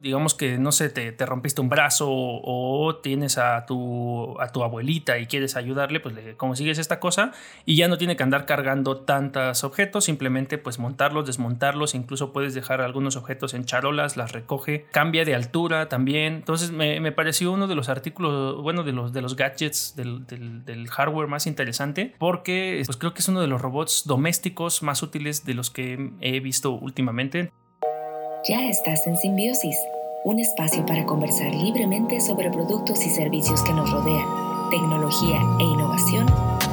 digamos que no sé, te, te rompiste un brazo o, tienes a tu, a tu abuelita y quieres ayudarle, pues le consigues esta cosa y ya no tiene que andar cargando tantos objetos, simplemente pues montarlos, desmontarlos, incluso puedes dejar algunos objetos en charolas, las recoge, cambia de altura también. Entonces me, me pareció uno de los artículos, bueno, de los, de los gadgets del, del, del hardware más interesante porque pues creo que es uno de los robots domésticos más útiles de los que he visto últimamente. Ya estás en Simbiosis, un espacio para conversar libremente sobre productos y servicios que nos rodean, tecnología e innovación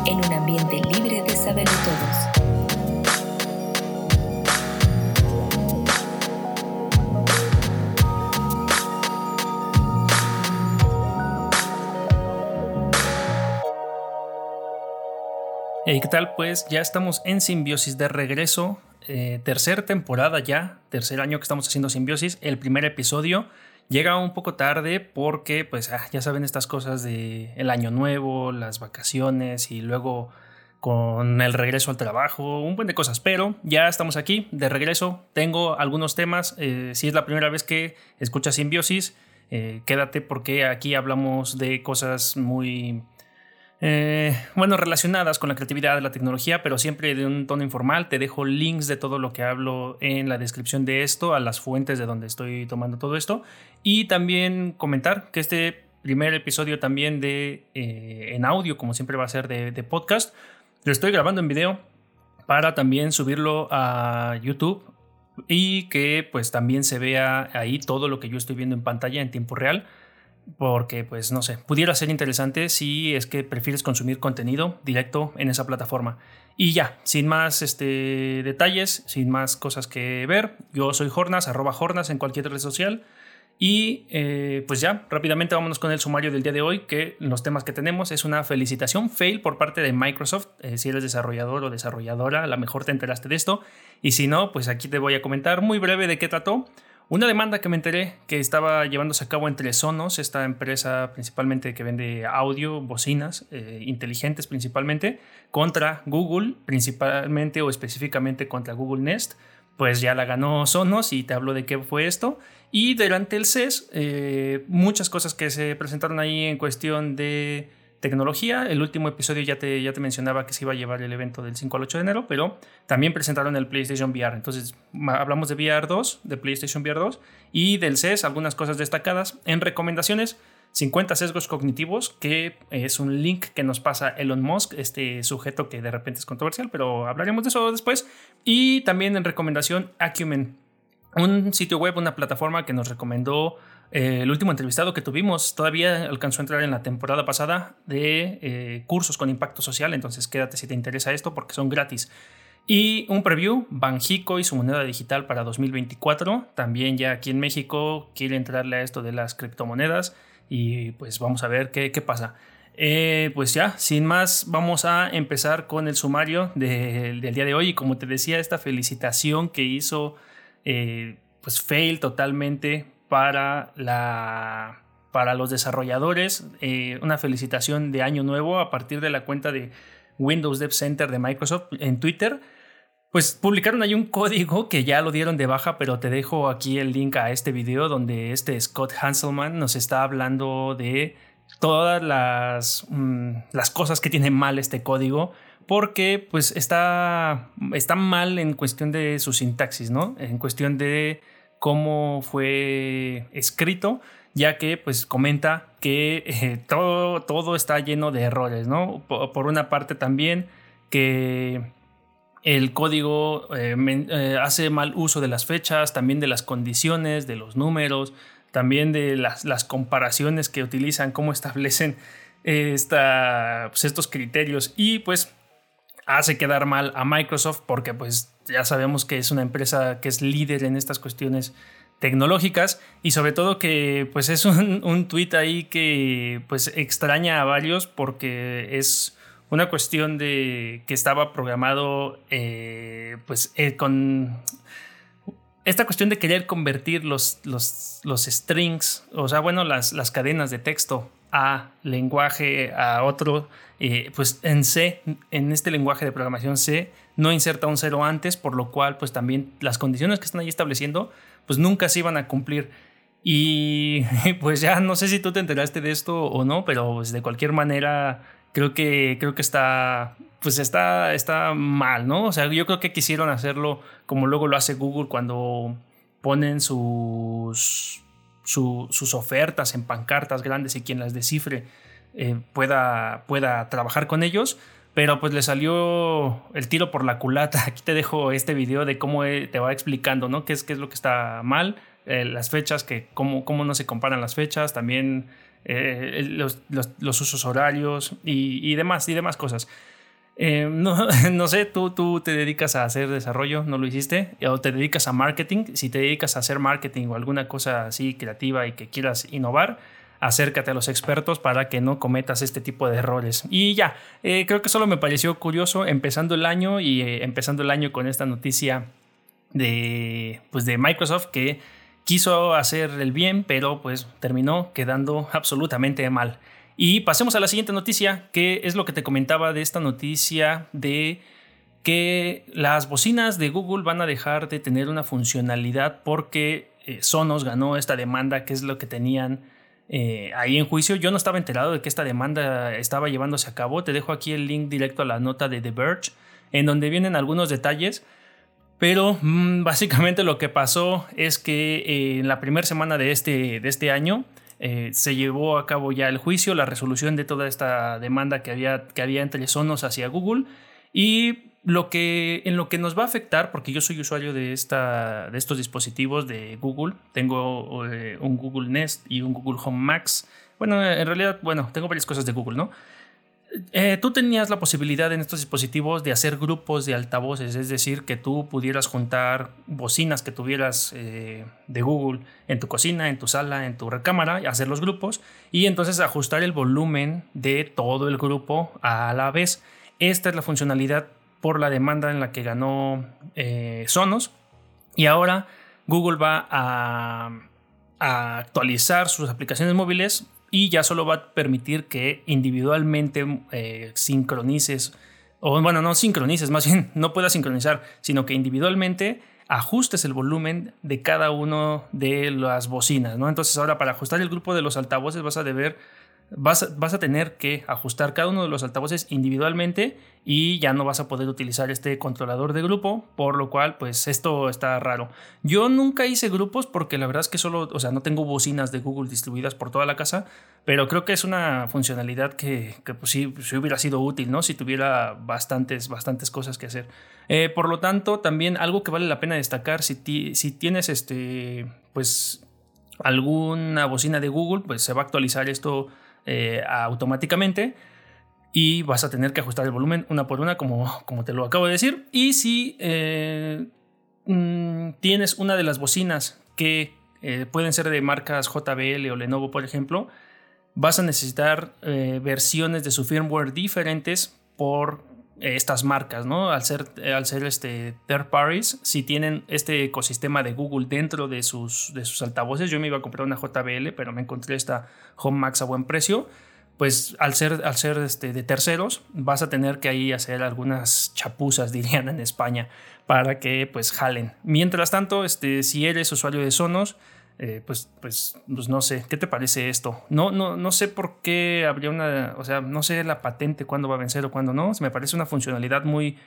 en un ambiente libre de saber todos. ¿qué tal? Pues ya estamos en Simbiosis de regreso eh, tercera temporada ya, tercer año que estamos haciendo Simbiosis, el primer episodio llega un poco tarde porque pues ah, ya saben estas cosas de el año nuevo, las vacaciones y luego con el regreso al trabajo, un buen de cosas, pero ya estamos aquí de regreso, tengo algunos temas, eh, si es la primera vez que escuchas Simbiosis, eh, quédate porque aquí hablamos de cosas muy eh, bueno, relacionadas con la creatividad, la tecnología, pero siempre de un tono informal. Te dejo links de todo lo que hablo en la descripción de esto, a las fuentes de donde estoy tomando todo esto. Y también comentar que este primer episodio también de eh, en audio, como siempre va a ser de, de podcast, lo estoy grabando en video para también subirlo a YouTube y que pues también se vea ahí todo lo que yo estoy viendo en pantalla en tiempo real porque pues no sé, pudiera ser interesante si es que prefieres consumir contenido directo en esa plataforma. Y ya, sin más este, detalles, sin más cosas que ver, yo soy Jornas, arroba Jornas en cualquier red social. Y eh, pues ya, rápidamente vámonos con el sumario del día de hoy, que los temas que tenemos es una felicitación fail por parte de Microsoft. Eh, si eres desarrollador o desarrolladora, a lo mejor te enteraste de esto. Y si no, pues aquí te voy a comentar muy breve de qué trató. Una demanda que me enteré que estaba llevándose a cabo entre Sonos, esta empresa principalmente que vende audio, bocinas eh, inteligentes principalmente, contra Google, principalmente o específicamente contra Google Nest, pues ya la ganó Sonos y te hablo de qué fue esto. Y durante el CES, eh, muchas cosas que se presentaron ahí en cuestión de tecnología. El último episodio ya te, ya te mencionaba que se iba a llevar el evento del 5 al 8 de enero, pero también presentaron el PlayStation VR. Entonces, hablamos de VR 2, de PlayStation VR 2 y del CES, algunas cosas destacadas. En recomendaciones, 50 sesgos cognitivos, que es un link que nos pasa Elon Musk, este sujeto que de repente es controversial, pero hablaremos de eso después. Y también en recomendación, Acumen, un sitio web, una plataforma que nos recomendó eh, el último entrevistado que tuvimos todavía alcanzó a entrar en la temporada pasada de eh, cursos con impacto social, entonces quédate si te interesa esto porque son gratis. Y un preview, Banjico y su moneda digital para 2024. También ya aquí en México quiere entrarle a esto de las criptomonedas y pues vamos a ver qué, qué pasa. Eh, pues ya, sin más, vamos a empezar con el sumario del día de hoy. Y como te decía, esta felicitación que hizo pues fail totalmente para, para los desarrolladores. Eh, una felicitación de año nuevo a partir de la cuenta de Windows Dev Center de Microsoft en Twitter. Pues publicaron ahí un código que ya lo dieron de baja, pero te dejo aquí el link a este video donde este Scott Hanselman nos está hablando de todas las, mm, las cosas que tiene mal este código porque pues está, está mal en cuestión de su sintaxis, ¿no? En cuestión de cómo fue escrito, ya que pues comenta que eh, todo, todo está lleno de errores, ¿no? Por, una parte también que el código eh, eh, hace mal uso de las fechas, también de las condiciones, de los números, también de las, comparaciones que utilizan, cómo establecen esta, pues, estos criterios y pues hace quedar mal a Microsoft porque pues ya sabemos que es una empresa que es líder en estas cuestiones tecnológicas y sobre todo que pues es un, un tweet ahí que pues extraña a varios porque es una cuestión de que estaba programado eh, pues eh, con esta cuestión de querer convertir los, los, los strings, o sea, bueno, las, las cadenas de texto a lenguaje, a otro, eh, pues en C, en este lenguaje de programación C, no inserta un cero antes, por lo cual pues también las condiciones que están ahí estableciendo pues nunca se iban a cumplir. Y pues ya no sé si tú te enteraste de esto o no, pero pues de cualquier manera creo que, creo que está, pues está, está mal, ¿no? O sea, yo creo que quisieron hacerlo como luego lo hace Google cuando ponen sus, sus ofertas en pancartas grandes y quien las descifre eh, pueda, pueda trabajar con ellos. Pero pues le salió el tiro por la culata. Aquí te dejo este video de cómo eh, te va explicando, ¿no? Qué es, qué es lo que está mal, eh, las fechas, que cómo, cómo no se comparan las fechas, también eh, los, usos horarios y, demás, y demás cosas. Eh, no, sé, ¿tú, tú te dedicas a hacer desarrollo, no lo hiciste, o te dedicas a marketing. Si te dedicas a hacer marketing o alguna cosa así creativa y que quieras innovar, acércate a los expertos para que no cometas este tipo de errores. Y ya, eh, creo que solo me pareció curioso empezando el año y empezando el año con esta noticia de, pues de Microsoft que quiso hacer el bien, pero pues terminó quedando absolutamente mal. Y pasemos a la siguiente noticia, que es lo que te comentaba de esta noticia de que las bocinas de Google van a dejar de tener una funcionalidad porque eh, Sonos ganó esta demanda, que es lo que tenían eh, ahí en juicio. Yo no estaba enterado de que esta demanda estaba llevándose a cabo. Te dejo aquí el link directo a la nota de The Verge, en donde vienen algunos detalles. Pero mm, básicamente lo que pasó es que eh, en la primera semana de este, de este año eh, se llevó a cabo ya el juicio, la resolución de toda esta demanda que había, que había entre Sonos hacia Google. Y lo que, en lo que nos va a afectar, porque yo soy usuario de, esta, de estos dispositivos de Google, tengo eh, un Google Nest y un Google Home Max. Bueno, en realidad, bueno, tengo varias cosas de Google, ¿no? Eh, tú tenías la posibilidad en estos dispositivos de hacer grupos de altavoces, es decir, que tú pudieras juntar bocinas que tuvieras eh, de Google en tu cocina, en tu sala, en tu recámara, hacer los grupos y entonces ajustar el volumen de todo el grupo a la vez. Esta es la funcionalidad por la demanda en la que ganó eh, Sonos y ahora Google va a actualizar sus aplicaciones móviles y ya solo va a permitir que individualmente eh, sincronices, o bueno, no sincronices, más bien no puedas sincronizar, sino que individualmente ajustes el volumen de cada uno de las bocinas, ¿no? Entonces ahora para ajustar el grupo de los altavoces vas a deber vas, a tener que ajustar cada uno de los altavoces individualmente y ya no vas a poder utilizar este controlador de grupo, por lo cual pues esto está raro. Yo nunca hice grupos porque la verdad es que solo, o sea, no tengo bocinas de Google distribuidas por toda la casa, pero creo que es una funcionalidad que, que pues sí, hubiera sido útil, ¿no? Si tuviera bastantes, bastantes cosas que hacer. Eh, por lo tanto, también algo que vale la pena destacar, si, si tienes este, pues alguna bocina de Google, pues se va a actualizar esto eh, automáticamente y vas a tener que ajustar el volumen una por una como, como te lo acabo de decir. Y si eh, mm, tienes una de las bocinas que eh, pueden ser de marcas JBL o Lenovo, por ejemplo, vas a necesitar versiones de su firmware diferentes por estas marcas, ¿no? Al ser, al ser este third parties, si tienen este ecosistema de Google dentro de sus, de sus altavoces, yo me iba a comprar una JBL, pero me encontré esta Home Max a buen precio, pues al ser, al ser este, de terceros, vas a tener que ahí hacer algunas chapuzas, dirían en España, para que pues jalen. Mientras tanto, este, si eres usuario de Sonos, eh, pues, pues, pues no sé, ¿qué te parece esto? No, no, no sé por qué habría una, o sea, no sé la patente cuándo va a vencer o cuándo no. Me parece una funcionalidad muy,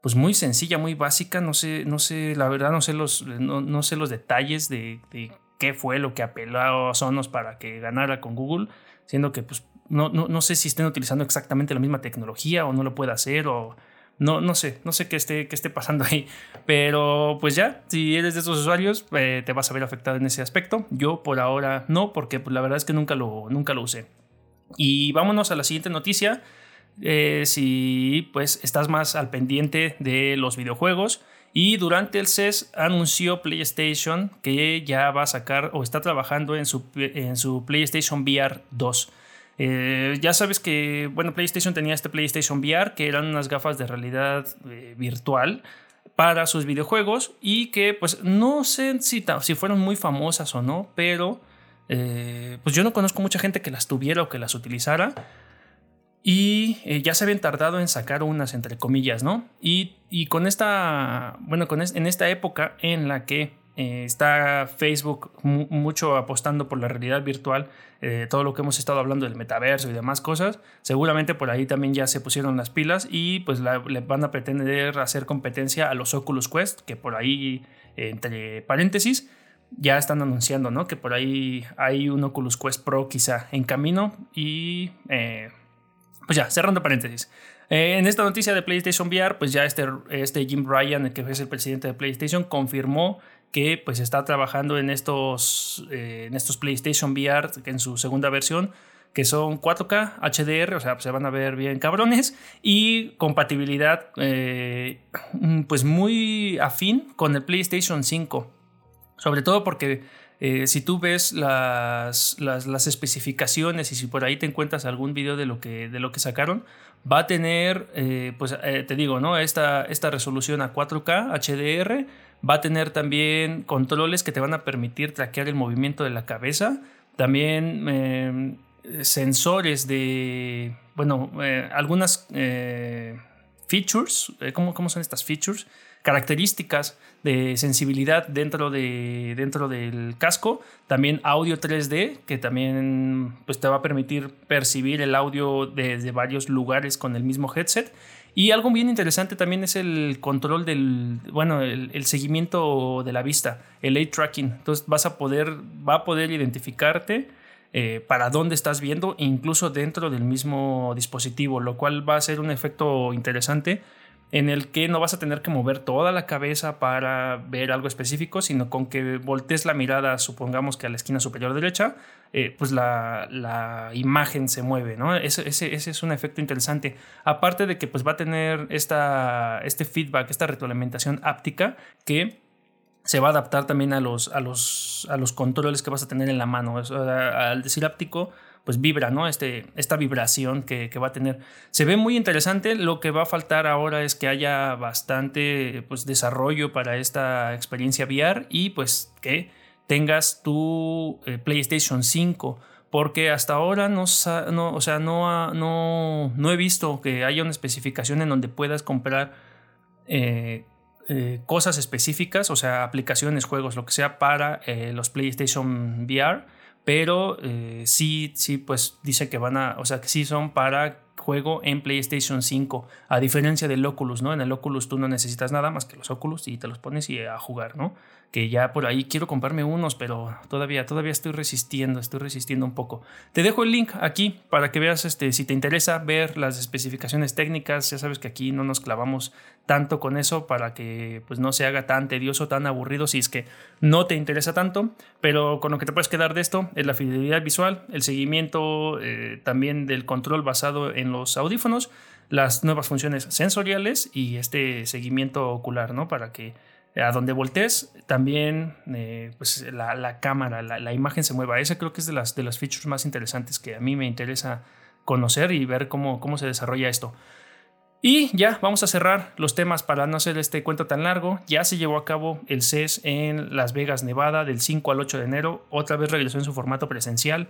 pues muy sencilla, muy básica. No sé, no sé, la verdad no sé los, no, sé los detalles de, de, qué fue lo que apeló a Sonos para que ganara con Google, siendo que pues no, no, no sé si estén utilizando exactamente la misma tecnología o no lo puede hacer o no, no sé, no sé qué esté, qué esté pasando ahí. Pero pues ya, si eres de esos usuarios, eh, te vas a ver afectado en ese aspecto. Yo por ahora no, porque pues, la verdad es que nunca lo, nunca lo usé. Y vámonos a la siguiente noticia. Eh, si pues estás más al pendiente de los videojuegos. Y durante el CES anunció PlayStation que ya va a sacar o está trabajando en su, en su PlayStation VR 2. Eh, ya sabes que, bueno, PlayStation tenía este PlayStation VR, que eran unas gafas de realidad eh, virtual para sus videojuegos y que pues no sé si, si fueron muy famosas o no, pero eh, pues yo no conozco mucha gente que las tuviera o que las utilizara. Y ya se habían tardado en sacar unas, entre comillas, ¿no? Y, con esta, bueno, con en esta época en la que eh, está Facebook mucho apostando por la realidad virtual, eh, todo lo que hemos estado hablando del metaverso y demás cosas. Seguramente por ahí también ya se pusieron las pilas y pues le van a pretender hacer competencia a los Oculus Quest, que por ahí, entre paréntesis, ya están anunciando, ¿no? Que por ahí hay un Oculus Quest Pro quizá en camino y eh, pues ya, cerrando paréntesis. En esta noticia de PlayStation VR, pues ya este, este Jim Ryan, que es el presidente de PlayStation, confirmó que pues está trabajando en estos, eh, en estos PlayStation VR en su segunda versión que son 4K, HDR, o sea, se van a ver bien cabrones, y compatibilidad pues muy afín con el PlayStation 5. Sobre todo porque eh, si tú ves las, las, especificaciones y si por ahí te encuentras algún video de lo que, de lo que sacaron, va a tener, eh, pues eh, te digo, ¿no? Esta, esta resolución a 4K HDR, va a tener también controles que te van a permitir traquear el movimiento de la cabeza, también em, sensores de, bueno, algunas features, ¿cómo, ¿cómo son estas features? características de sensibilidad dentro, de, dentro del casco, también audio 3D, que también pues, te va a permitir percibir el audio desde varios lugares con el mismo headset. Y algo bien interesante también es el control del, bueno, el, seguimiento de la vista, el eye tracking. Entonces vas a poder, va a poder identificarte eh, para dónde estás viendo, incluso dentro del mismo dispositivo, lo cual va a ser un efecto interesante en el que no vas a tener que mover toda la cabeza para ver algo específico, sino con que voltees la mirada, supongamos que a la esquina superior derecha, eh, pues la, imagen se mueve, ¿no? Ese, ese, es un efecto interesante. Aparte de que pues va a tener esta, este feedback, esta retroalimentación áptica que se va a adaptar también a los, a los, a los controles que vas a tener en la mano. al decir áptico, pues vibra, ¿no? Este, esta vibración que, va a tener. Se ve muy interesante. Lo que va a faltar ahora es que haya bastante pues, desarrollo para esta experiencia VR y pues que tengas tu eh, PlayStation 5. Porque hasta ahora no, no, o sea, no, no, no he visto que haya una especificación en donde puedas comprar eh, eh, cosas específicas, o sea, aplicaciones, juegos, lo que sea, para los PlayStation VR pero eh, sí, sí, pues dice que van a, o sea, que sí son para juego en PlayStation 5, a diferencia del Oculus, ¿no? En el Oculus tú no necesitas nada más que los Oculus y te los pones y a jugar, ¿no? Que ya por ahí quiero comprarme unos, pero todavía, todavía estoy resistiendo, estoy resistiendo un poco. Te dejo el link aquí para que veas, este, si te interesa ver las especificaciones técnicas, ya sabes que aquí no nos clavamos tanto con eso para que pues no se haga tan tedioso, tan aburrido si es que no te interesa tanto, pero con lo que te puedes quedar de esto es la fidelidad visual, el seguimiento eh, también del control basado en los audífonos, las nuevas funciones sensoriales y este seguimiento ocular, ¿no? Para que a donde voltees también eh, pues la, cámara, la, imagen se mueva. Esa creo que es de las, de las features más interesantes que a mí me interesa conocer y ver cómo, cómo se desarrolla esto. Y ya, vamos a cerrar los temas para no hacer este cuento tan largo. Ya se llevó a cabo el CES en Las Vegas, Nevada, del 5 al 8 de enero. Otra vez regresó en su formato presencial.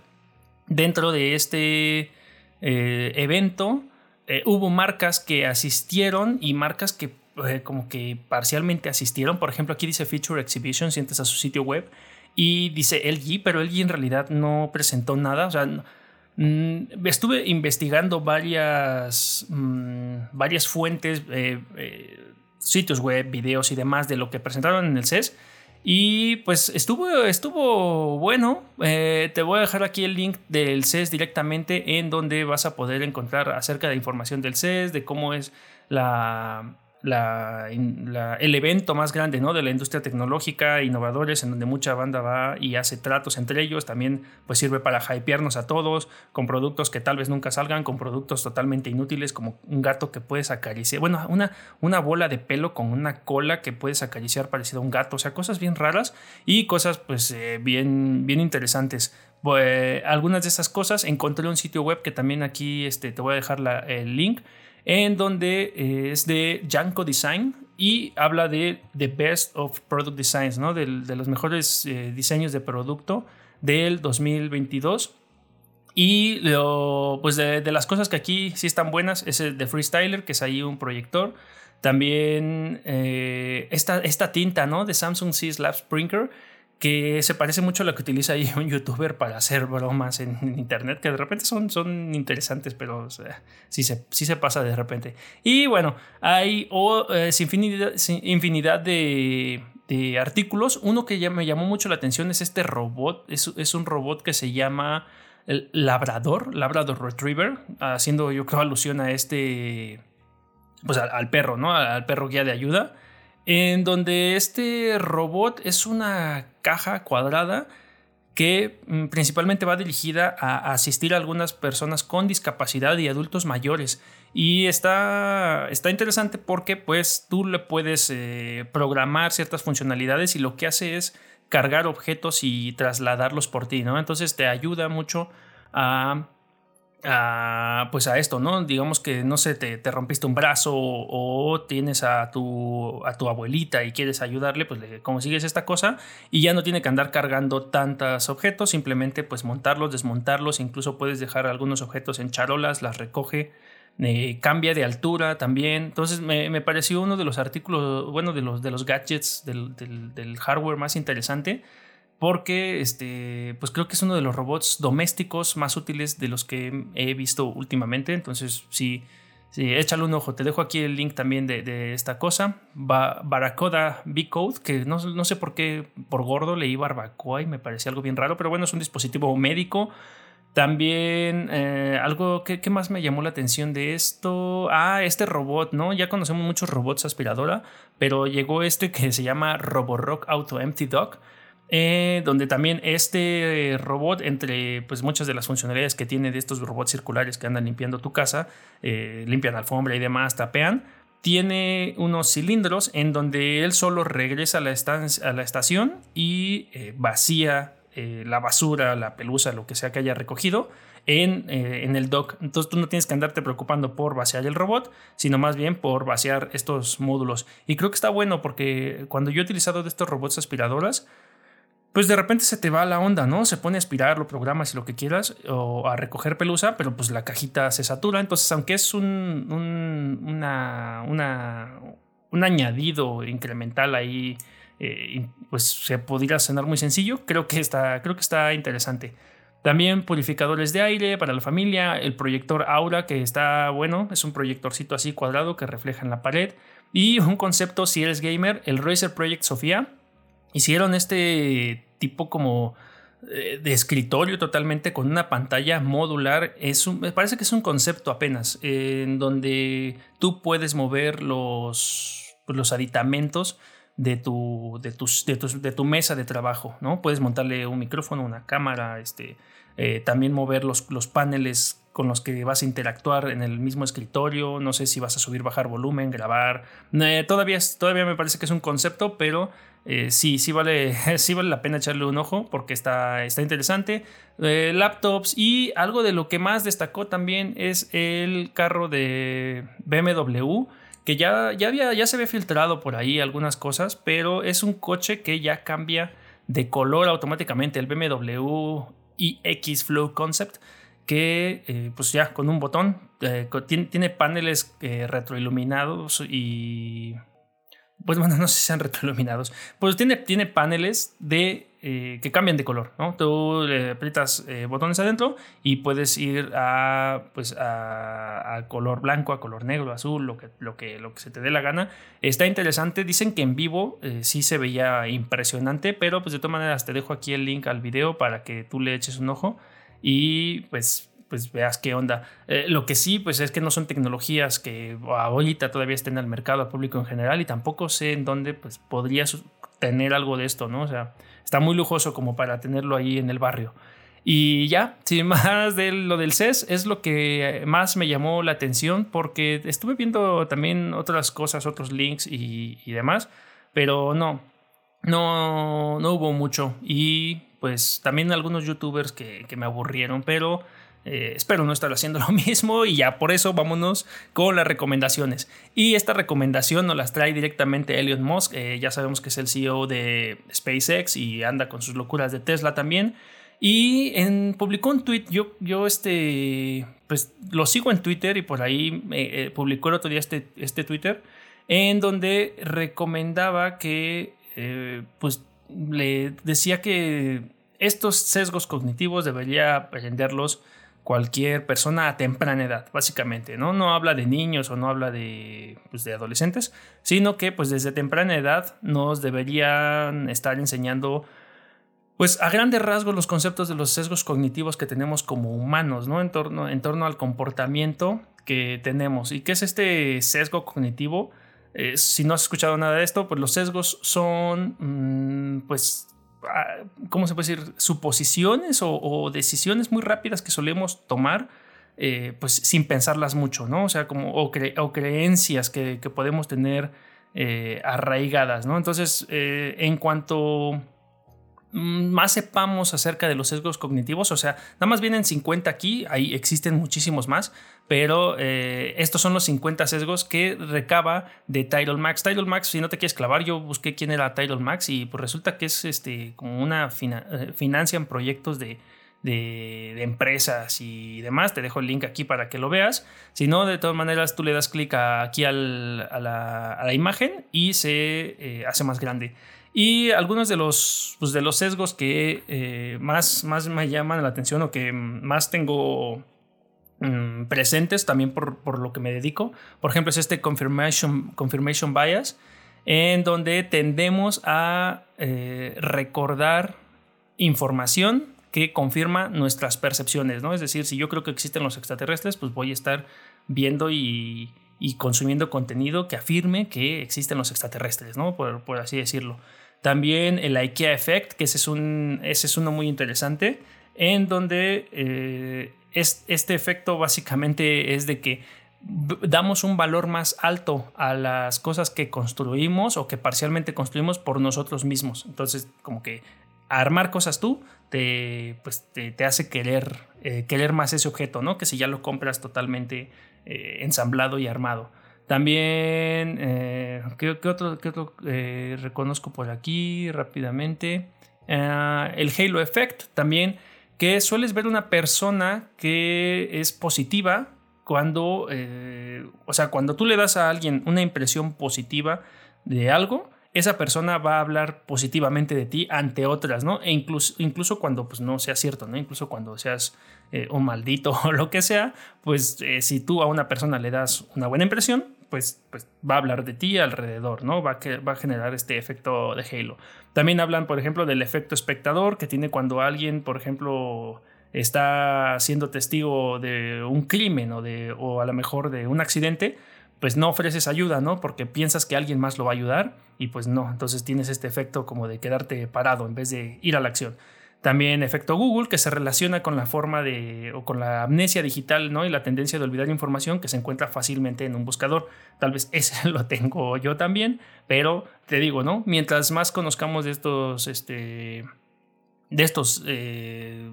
Dentro de este eh, evento eh, hubo marcas que asistieron y marcas que eh, como que parcialmente asistieron. Por ejemplo, aquí dice Feature Exhibition, sientes a su sitio web y dice LG, pero LG en realidad no presentó nada. O sea, mm, estuve investigando varias, mm, varias fuentes, sitios web, videos y demás de lo que presentaron en el CES y pues estuvo, estuvo bueno. Eh, te voy a dejar aquí el link del CES directamente en donde vas a poder encontrar acerca de información del CES, de cómo es la, el evento más grande ¿no? de la industria tecnológica, innovadores, en donde mucha banda va y hace tratos entre ellos. También pues, sirve para hypearnos a todos con productos que tal vez nunca salgan, con productos totalmente inútiles como un gato que puedes acariciar. Bueno, una, una bola de pelo con una cola que puedes acariciar parecido a un gato. O sea, cosas bien raras y cosas pues eh, bien, bien interesantes. algunas de esas cosas encontré un sitio web que también aquí este, te voy a dejar el link en donde eh, es de Janko Design y habla de The Best of Product Designs, ¿no? de, los mejores eh, diseños de producto del 2022. Y lo, pues de, las cosas que aquí sí están buenas es el de Freestyler, que es ahí un proyector. También esta, esta, tinta, ¿no? De Samsung C Slab Sprinkler que se parece mucho a lo que utiliza ahí un youtuber para hacer bromas en, internet, que de repente son, son interesantes, pero sí, se, sí se pasa de repente. Y bueno, hay oh, infinidad, infinidad de, de, artículos. Uno que ya me llamó mucho la atención es este robot, es, es un robot que se llama el Labrador, Labrador Retriever, haciendo yo creo alusión a este, pues al perro, ¿no? Al perro guía de ayuda en donde este robot es una caja cuadrada que mm, principalmente va dirigida a asistir a algunas personas con discapacidad y adultos mayores. Y está, está interesante porque pues tú le puedes eh, programar ciertas funcionalidades y lo que hace es cargar objetos y trasladarlos por ti, ¿no? Entonces te ayuda mucho a a, pues a esto, ¿no? Digamos que no sé, te, te rompiste un brazo o, tienes a tu, a tu abuelita y quieres ayudarle, pues le consigues esta cosa y ya no tiene que andar cargando tantos objetos, simplemente pues montarlos, desmontarlos, incluso puedes dejar algunos objetos en charolas, las recoge, eh, cambia de altura también. Entonces me, pareció uno de los artículos, bueno, de los, de los gadgets del, del hardware más interesante porque este, pues creo que es uno de los robots domésticos más útiles de los que he visto últimamente. Entonces, sí, sí échale un ojo. Te dejo aquí el link también de, esta cosa. Baracoda B-Code, que no, no, sé por qué por gordo leí barbacoa y me parecía algo bien raro, pero bueno, es un dispositivo médico. También eh, algo que, más me llamó la atención de esto. Ah, este robot, ¿no? Ya conocemos muchos robots aspiradora, pero llegó este que se llama Roborock Auto Empty Dog eh, donde también este robot, entre pues, muchas de las funcionalidades que tiene de estos robots circulares que andan limpiando tu casa, eh, limpian alfombra y demás, tapean, tiene unos cilindros en donde él solo regresa a la, a la estación y eh, vacía la basura, la pelusa, lo que sea que haya recogido. En, en, el dock. Entonces tú no tienes que andarte preocupando por vaciar el robot, sino más bien por vaciar estos módulos. Y creo que está bueno porque cuando yo he utilizado de estos robots aspiradoras, pues de repente se te va la onda, ¿no? Se pone a aspirar, lo programas y lo que quieras, o a recoger pelusa, pero pues la cajita se satura. Entonces, aunque es un, un, un añadido incremental ahí, eh, pues se podría sonar muy sencillo, creo que está, creo que está interesante. También purificadores de aire para la familia, el proyector Aura, que está bueno, es un proyectorcito así cuadrado que refleja en la pared. Y un concepto, si eres gamer, el Razer Project Sofía, hicieron este tipo como eh, de escritorio totalmente con una pantalla modular. Es me parece que es un concepto apenas, en donde tú puedes mover los, pues, los aditamentos de tu, de, tus, de, de, tu mesa de trabajo, ¿no? Puedes montarle un micrófono, una cámara, este, eh, también mover los, los paneles con los que vas a interactuar en el mismo escritorio, no sé si vas a subir, bajar volumen, grabar, eh, todavía, todavía me parece que es un concepto, pero eh, sí, sí vale, sí vale la pena echarle un ojo porque está, está interesante. Eh, laptops y algo de lo que más destacó también es el carro de BMW que ya, ya, había, ya se había filtrado por ahí algunas cosas, pero es un coche que ya cambia de color automáticamente, el BMW iX Flow Concept eh, pues ya con un botón tiene, paneles retroiluminados y pues bueno, no sé si sean retroiluminados, pues tiene, tiene paneles de, eh, que cambian de color, ¿no? Tú le aprietas eh, botones adentro y puedes ir a, pues a, color blanco, a color negro, azul, lo que, lo, que, lo que se te dé la gana. Está interesante, dicen que en vivo eh, sí se veía impresionante, pero pues de todas maneras te dejo aquí el link al video para que tú le eches un ojo y pues pues veas qué onda. Eh, lo que sí, pues es que no son tecnologías que ahorita todavía estén al mercado, al público en general, y tampoco sé en dónde pues podrías tener algo de esto, ¿no? O sea, está muy lujoso como para tenerlo ahí en el barrio. Y ya, sin más de lo del CES, es lo que más me llamó la atención porque estuve viendo también otras cosas, otros links y, demás, pero no, no, no hubo mucho. Y pues también algunos youtubers que, que me aburrieron, pero eh, espero no estar haciendo lo mismo y ya por eso vámonos con las recomendaciones. Y esta recomendación nos las trae directamente Elon Musk, eh, ya sabemos que es el CEO de SpaceX y anda con sus locuras de Tesla también. Y en, publicó un tweet, yo, yo este, pues lo sigo en Twitter y por ahí eh, publicó el otro día este, este Twitter en donde recomendaba que, pues, le decía que estos sesgos cognitivos debería aprenderlos cualquier persona a temprana edad, básicamente, ¿no? No habla de niños o no habla de, pues, de adolescentes, sino que pues desde temprana edad nos deberían estar enseñando pues a grandes rasgos los conceptos de los sesgos cognitivos que tenemos como humanos, ¿no? En torno, en torno al comportamiento que tenemos. ¿Y qué es este sesgo cognitivo? Eh, si no has escuchado nada de esto, pues los sesgos son, mm, pues, ah, ¿cómo se puede decir? Suposiciones o, decisiones muy rápidas que solemos tomar, eh, pues sin pensarlas mucho, ¿no? O sea, como, o, creencias que, podemos tener eh, arraigadas, ¿no? Entonces, en cuanto más sepamos acerca de los sesgos cognitivos, o sea, nada más vienen 50 aquí, ahí existen muchísimos más, pero eh, estos son los 50 sesgos que recaba de Tidal Max. Tidal Max, si no te quieres clavar, yo busqué quién era Tidal Max y pues resulta que es este, como una eh, financian proyectos de, de, empresas y demás. Te dejo el link aquí para que lo veas. Si no, de todas maneras, tú le das clic aquí a, la, imagen y se eh, hace más grande. Y algunos de los, pues, de los sesgos que eh, más, más me llaman la atención o que más tengo mm, presentes también por, lo que me dedico, por ejemplo, es este confirmation, confirmation bias, en donde tendemos a eh, recordar información que confirma nuestras percepciones, ¿no? Es decir, si yo creo que existen los extraterrestres, pues voy a estar viendo y, consumiendo contenido que afirme que existen los extraterrestres, ¿no? por así decirlo. También el IKEA Effect, que ese es, un, ese es uno muy interesante, en donde eh, es, este efecto básicamente es de que damos un valor más alto a las cosas que construimos o que parcialmente construimos por nosotros mismos. Entonces, como que armar cosas tú te, pues, te, hace querer, eh, querer más ese objeto, ¿no? Que si ya lo compras totalmente eh, ensamblado y armado. También, eh, ¿qué, otro, eh, reconozco por aquí rápidamente? Ah, el Halo Effect también, que sueles ver una persona que es positiva cuando, o sea, cuando tú le das a alguien una impresión positiva de algo, esa persona va a hablar positivamente de ti ante otras, ¿no? E incluso, incluso cuando pues, no sea cierto, ¿no? Incluso cuando seas un maldito o lo que sea, pues si tú a una persona le das una buena impresión, pues, pues, va a hablar de ti alrededor, ¿no? Va a, va a generar este efecto de Halo. También hablan, por ejemplo, del efecto espectador que tiene cuando alguien, por ejemplo, está siendo testigo de un crimen o, de, o a lo mejor de un accidente, pues no ofreces ayuda, ¿no? Porque piensas que alguien más lo va a ayudar y pues no, entonces tienes este efecto como de quedarte parado en vez de ir a la acción. También efecto Google, que se relaciona con la forma de, o con la amnesia digital, ¿no? Y la tendencia de olvidar información que se encuentra fácilmente en un buscador. Tal vez ese lo tengo yo también, pero te digo, ¿no? Mientras más conozcamos de estos, este, de estos, eh,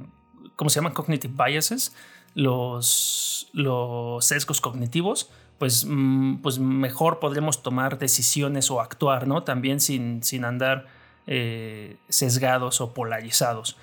¿cómo se llaman? Cognitive biases, los, los sesgos cognitivos, pues, mm, pues mejor podremos tomar decisiones o actuar, ¿no? También sin, sin andar eh, sesgados o polarizados.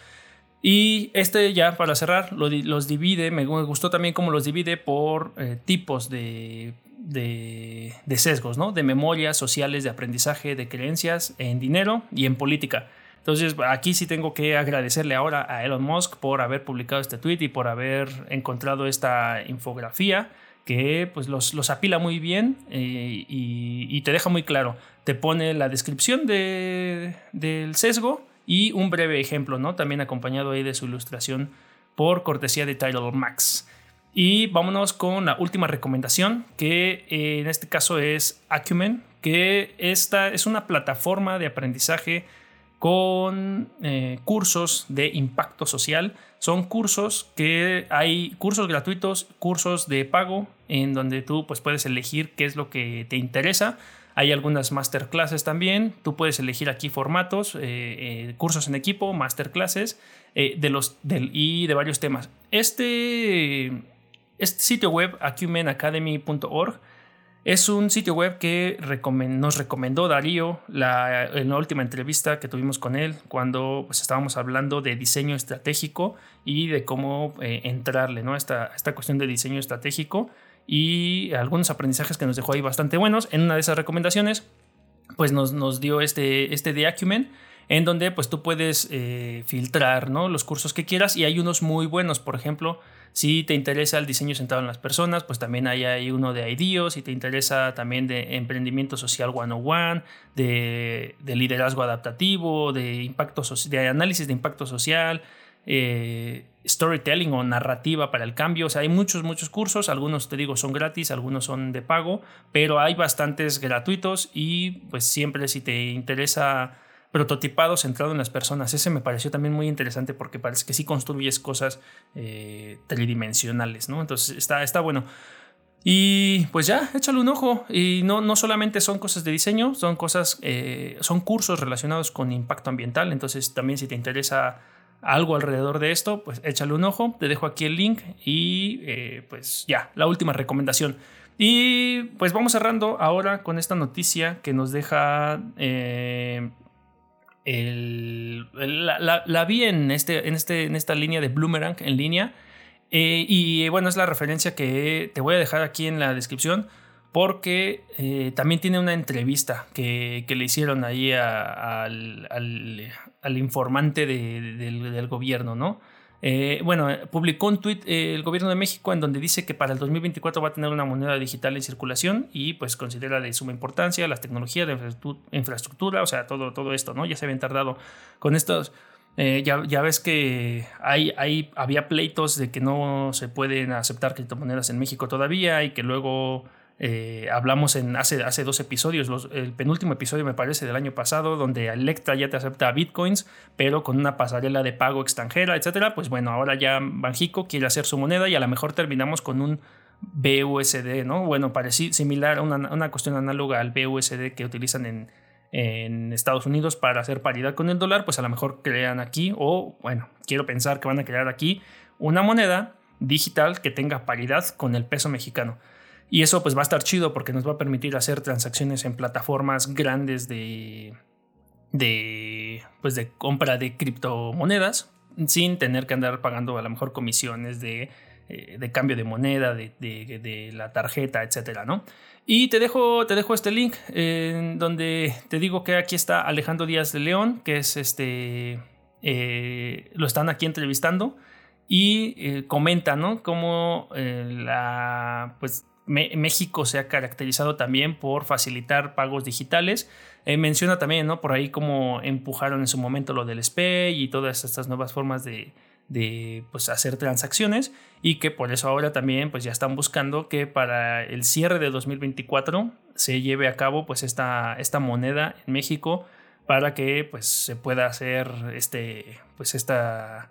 Y este ya para cerrar los divide, me gustó también cómo los divide por eh, tipos de, de, sesgos, ¿no? de memorias sociales, de aprendizaje, de creencias en dinero y en política. Entonces aquí sí tengo que agradecerle ahora a Elon Musk por haber publicado este tweet y por haber encontrado esta infografía que pues los, los apila muy bien eh, y, te deja muy claro. Te pone la descripción de, del sesgo y un breve ejemplo, ¿no? También acompañado ahí de su ilustración por cortesía de Tidal Max. Y vámonos con la última recomendación, que eh, en este caso es Acumen, que esta es una plataforma de aprendizaje con eh, cursos de impacto social. Son cursos que hay cursos gratuitos, cursos de pago, en donde tú pues, puedes elegir qué es lo que te interesa. Hay algunas masterclasses también. Tú puedes elegir aquí formatos, eh, eh, cursos en equipo, masterclasses de los, y de varios temas. Este, este sitio web, acumenacademy.org, es un sitio web que nos recomendó Darío en la última entrevista que tuvimos con él cuando pues, estábamos hablando de diseño estratégico y de cómo eh, entrarle ¿no? esta, esta cuestión de diseño estratégico. y algunos aprendizajes que nos dejó ahí bastante buenos. En una de esas recomendaciones, pues nos, nos dio este, este de Acumen, en donde pues tú puedes eh, filtrar ¿no? los cursos que quieras y hay unos muy buenos, por ejemplo, si te interesa el diseño sentado en las personas, pues también hay, hay uno de IDEO, si te interesa también de emprendimiento social 101, de, de liderazgo adaptativo, de, impacto, de análisis de impacto social, eh, storytelling o narrativa para el cambio. O sea, hay muchos, muchos cursos. Algunos, te digo, son gratis, algunos son de pago, pero hay bastantes gratuitos y pues siempre si te interesa prototipado centrado en las personas. Ese me pareció también muy interesante porque parece que sí construyes cosas eh, tridimensionales, ¿no? Entonces está, está bueno. Y pues ya, échale un ojo. Y no, no solamente son cosas de diseño, son cosas, eh, son cursos relacionados con impacto ambiental. Entonces también si te interesa algo alrededor de esto, pues échale un ojo. Te dejo aquí el link y eh, pues ya, la última recomendación. Y pues vamos cerrando ahora con esta noticia que nos deja la, vi en, este, en, este, en esta línea de Bloomerang en línea. Eh, y bueno, es la referencia que te voy a dejar aquí en la descripción porque eh, también tiene una entrevista que, le hicieron ahí al, informante del, gobierno, ¿no? Eh, bueno, publicó un tuit el gobierno de México en donde dice que para el 2024 va a tener una moneda digital en circulación y pues considera de suma importancia las tecnologías de infraestructura, o sea, todo, todo esto, ¿no? Ya se habían tardado con estos... Eh, ya, ya, ves que hay, hay, había pleitos de que no se pueden aceptar criptomonedas en México todavía y que luego eh, hablamos en hace, hace dos episodios, el penúltimo episodio me parece del año pasado, donde Electra ya te acepta bitcoins, pero con una pasarela de pago extranjera, etcétera. Pues bueno, ahora ya Banjico quiere hacer su moneda y a lo mejor terminamos con un BUSD, ¿no? Bueno, parece similar a una, una cuestión análoga al BUSD que utilizan en, en Estados Unidos para hacer paridad con el dólar, pues a lo mejor crean aquí, o bueno, quiero pensar que van a crear aquí una moneda digital que tenga paridad con el peso mexicano. Y eso pues va a estar chido porque nos va a permitir hacer transacciones en plataformas grandes de, de, pues de compra de criptomonedas sin tener que andar pagando a lo mejor comisiones de, eh, de cambio de moneda, de, de, la tarjeta, etcétera, ¿no? Y te dejo, te dejo este link en donde te digo que aquí está Alejandro Díaz de León, que es este, eh, lo están aquí entrevistando y eh, comenta, ¿no? Cómo la, pues México se ha caracterizado también por facilitar pagos digitales. Eh, menciona también, ¿no? Por ahí cómo empujaron en su momento lo del SPEI y todas estas nuevas formas de, pues, hacer transacciones y que por eso ahora también pues ya están buscando que para el cierre de 2024 se lleve a cabo pues esta, esta moneda en México para que pues se pueda hacer este pues esta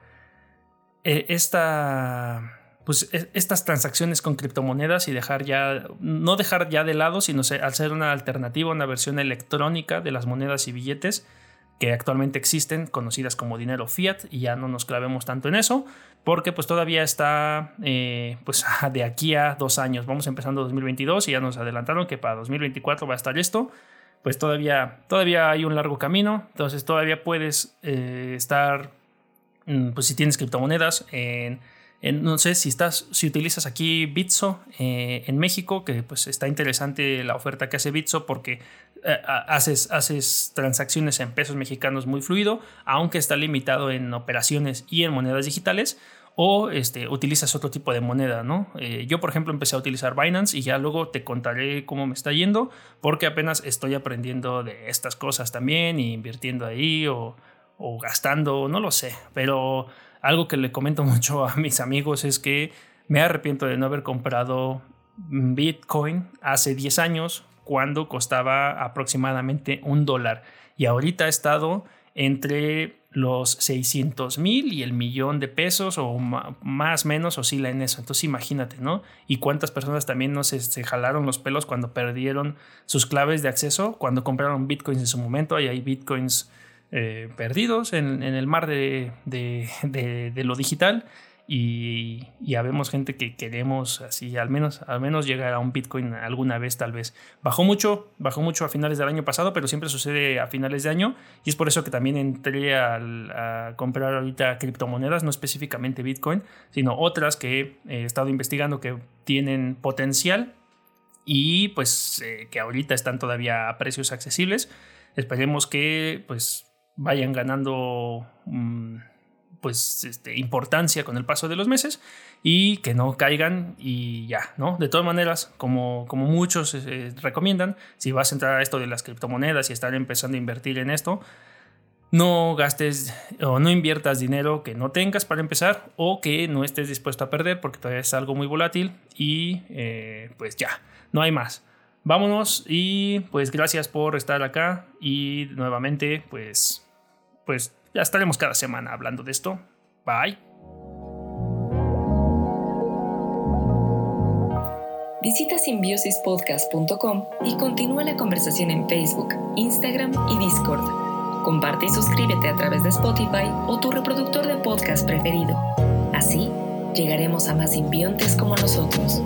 eh, esta pues e, estas transacciones con criptomonedas y dejar ya, no dejar ya de lado, sino al ser una alternativa, una versión electrónica de las monedas y billetes que actualmente existen, conocidas como dinero fiat, y ya no nos clavemos tanto en eso, porque pues todavía está eh, pues de aquí a dos años, vamos empezando 2022 y ya nos adelantaron que para 2024 va a estar esto, pues todavía, todavía hay un largo camino, entonces todavía puedes eh, estar, pues si tienes criptomonedas en no sé si estás, si utilizas aquí Bitso eh, en México, que pues está interesante la oferta que hace Bitso porque eh, haces, haces transacciones en pesos mexicanos muy fluido, aunque está limitado en operaciones y en monedas digitales o este, utilizas otro tipo de moneda, ¿no? Eh, yo, por ejemplo, empecé a utilizar Binance y ya luego te contaré cómo me está yendo, porque apenas estoy aprendiendo de estas cosas también, y invirtiendo ahí o, o gastando, no lo sé, pero algo que le comento mucho a mis amigos es que me arrepiento de no haber comprado Bitcoin hace 10 años cuando costaba aproximadamente un dólar y ahorita ha estado entre los 600 mil y el millón de pesos o más o menos oscila en eso. Entonces imagínate, ¿no? Y cuántas personas también no se, se, jalaron los pelos cuando perdieron sus claves de acceso, cuando compraron bitcoins en su momento. Y hay bitcoins eh, perdidos en, el mar de, lo digital. y ya vemos gente que queremos así al menos al menos llegar a un Bitcoin alguna vez tal vez bajó mucho bajó mucho a finales del año pasado pero siempre sucede a finales de año y es por eso que también entré a comprar ahorita criptomonedas no específicamente Bitcoin sino otras que he estado investigando que tienen potencial y pues eh, que ahorita están todavía a precios accesibles esperemos que pues vayan ganando mm, pues este, importancia con el paso de los meses y que no caigan y ya, ¿no? De todas maneras, como, como muchos eh, recomiendan, si vas a entrar a esto de las criptomonedas y estar empezando a invertir en esto, no gastes o no inviertas dinero que no tengas para empezar o que no estés dispuesto a perder porque todavía es algo muy volátil y eh, pues ya, no hay más. Vámonos y pues gracias por estar acá y nuevamente pues pues ya estaremos cada semana hablando de esto. Bye. Visita simbiosispodcast.com y continúa la conversación en Facebook, Instagram y Discord. Comparte y suscríbete a través de Spotify o tu reproductor de podcast preferido. Así, llegaremos a más simbiontes como nosotros.